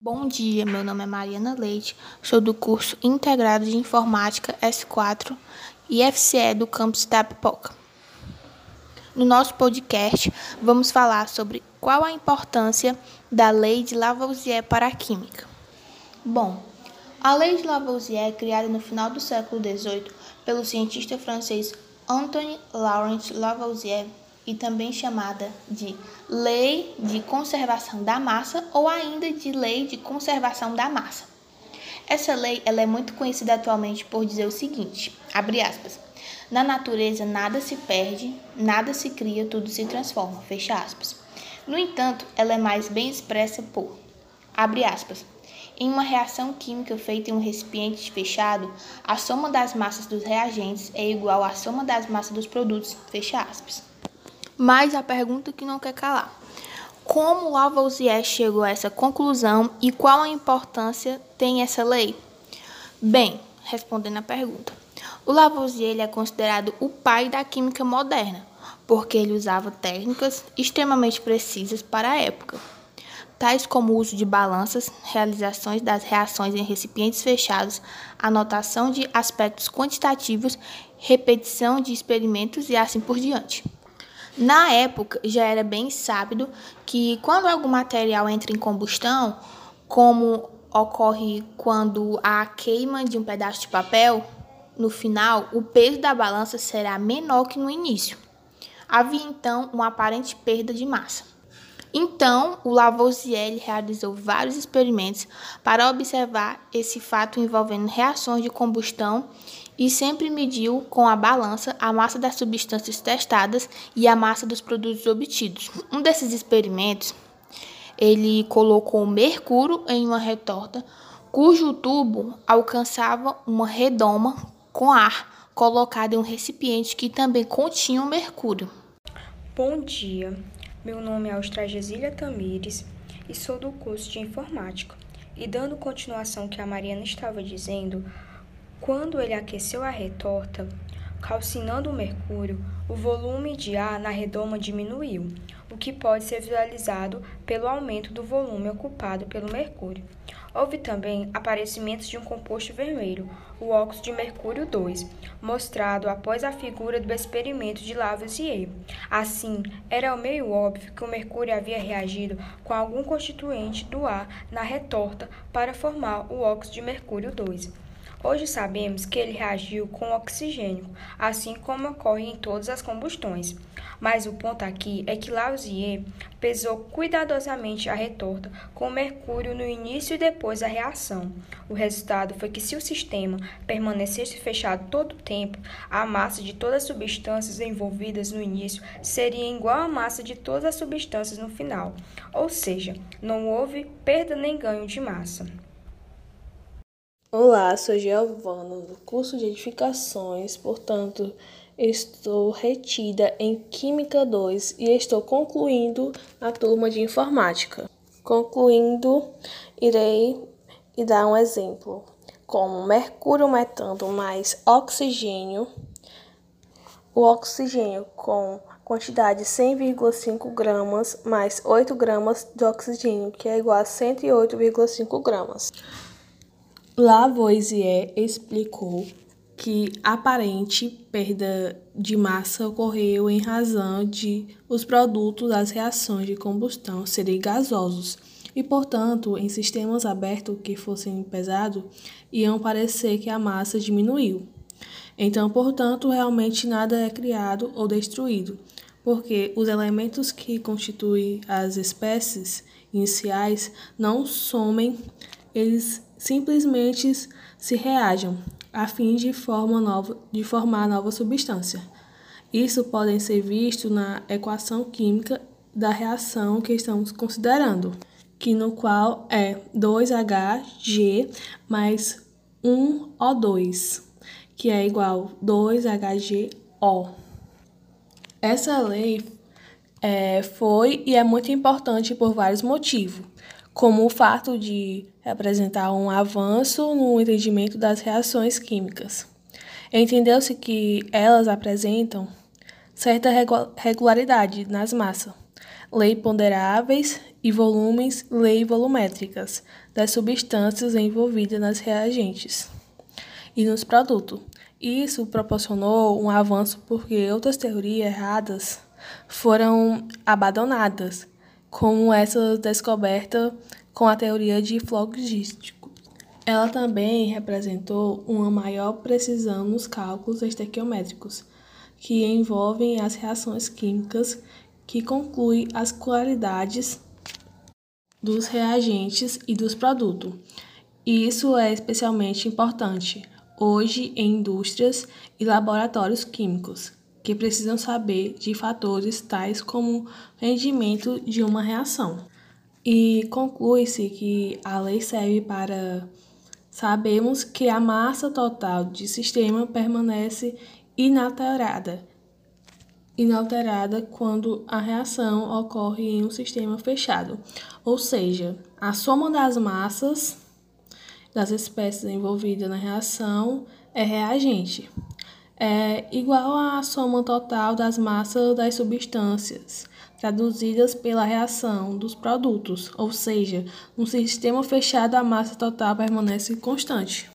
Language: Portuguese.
Bom dia, meu nome é Mariana Leite, sou do curso Integrado de Informática S4 e FCE do campus Tapipoca. No nosso podcast, vamos falar sobre qual a importância da Lei de Lavoisier para a Química. Bom, a Lei de Lavoisier, criada no final do século XVIII pelo cientista francês Antoine Laurent Lavoisier, e também chamada de Lei de Conservação da Massa ou ainda de Lei de Conservação da Massa. Essa lei ela é muito conhecida atualmente por dizer o seguinte, abre aspas, na natureza nada se perde, nada se cria, tudo se transforma, fecha aspas. No entanto, ela é mais bem expressa por, abre aspas, em uma reação química feita em um recipiente fechado, a soma das massas dos reagentes é igual à soma das massas dos produtos, fecha aspas. Mas a pergunta que não quer calar: como Lavoisier chegou a essa conclusão e qual a importância tem essa lei? Bem, respondendo a pergunta, o Lavoisier é considerado o pai da química moderna, porque ele usava técnicas extremamente precisas para a época, tais como o uso de balanças, realizações das reações em recipientes fechados, anotação de aspectos quantitativos, repetição de experimentos e assim por diante. Na época, já era bem sábio que quando algum material entra em combustão, como ocorre quando há queima de um pedaço de papel, no final, o peso da balança será menor que no início. Havia então uma aparente perda de massa. Então, o Lavoisier realizou vários experimentos para observar esse fato envolvendo reações de combustão e sempre mediu com a balança a massa das substâncias testadas e a massa dos produtos obtidos. Um desses experimentos, ele colocou mercúrio em uma retorta cujo tubo alcançava uma redoma com ar colocado em um recipiente que também continha o mercúrio. Bom dia, meu nome é Austragesília Tamires e sou do curso de Informática. E dando continuação que a Mariana estava dizendo, quando ele aqueceu a retorta, calcinando o mercúrio, o volume de ar na redoma diminuiu, o que pode ser visualizado pelo aumento do volume ocupado pelo mercúrio. Houve também aparecimento de um composto vermelho, o óxido de mercúrio 2, mostrado após a figura do experimento de Lavoisier. Assim, era meio óbvio que o mercúrio havia reagido com algum constituinte do ar na retorta para formar o óxido de mercúrio 2. Hoje sabemos que ele reagiu com oxigênio, assim como ocorre em todas as combustões. Mas o ponto aqui é que Lavoisier pesou cuidadosamente a retorta com mercúrio no início e depois da reação. O resultado foi que se o sistema permanecesse fechado todo o tempo, a massa de todas as substâncias envolvidas no início seria igual à massa de todas as substâncias no final, ou seja, não houve perda nem ganho de massa. Olá, sou Giovana, do curso de Edificações, portanto, estou retida em Química 2 e estou concluindo a turma de Informática. Concluindo, irei dar um exemplo, como mercúrio metano mais oxigênio. O oxigênio com quantidade 100,5 gramas mais 8 gramas de oxigênio, que é igual a 108,5 gramas. Lavoisier explicou que aparente perda de massa ocorreu em razão de os produtos das reações de combustão serem gasosos e, portanto, em sistemas abertos que fossem pesados, iam parecer que a massa diminuiu. Então, portanto, realmente nada é criado ou destruído, porque os elementos que constituem as espécies iniciais não somem, eles simplesmente se reajam a fim de, forma nova, de formar nova substância. Isso pode ser visto na equação química da reação que estamos considerando, que no qual é 2HG mais 1O2, que é igual a 2HGO. Essa lei é, foi e é muito importante por vários motivos como o fato de representar um avanço no entendimento das reações químicas. Entendeu-se que elas apresentam certa regularidade nas massas, lei ponderáveis e volumes, lei volumétricas das substâncias envolvidas nas reagentes e nos produtos. Isso proporcionou um avanço porque outras teorias erradas foram abandonadas, como essa descoberta com a teoria de flogístico. Ela também representou uma maior precisão nos cálculos estequiométricos, que envolvem as reações químicas que concluem as qualidades dos reagentes e dos produtos. E isso é especialmente importante hoje em indústrias e laboratórios químicos, que precisam saber de fatores tais como rendimento de uma reação. E conclui-se que a lei serve para sabermos que a massa total de sistema permanece inalterada, inalterada quando a reação ocorre em um sistema fechado, ou seja, a soma das massas das espécies envolvidas na reação é reagente. É igual à soma total das massas das substâncias traduzidas pela reação dos produtos, ou seja, no sistema fechado a massa total permanece constante.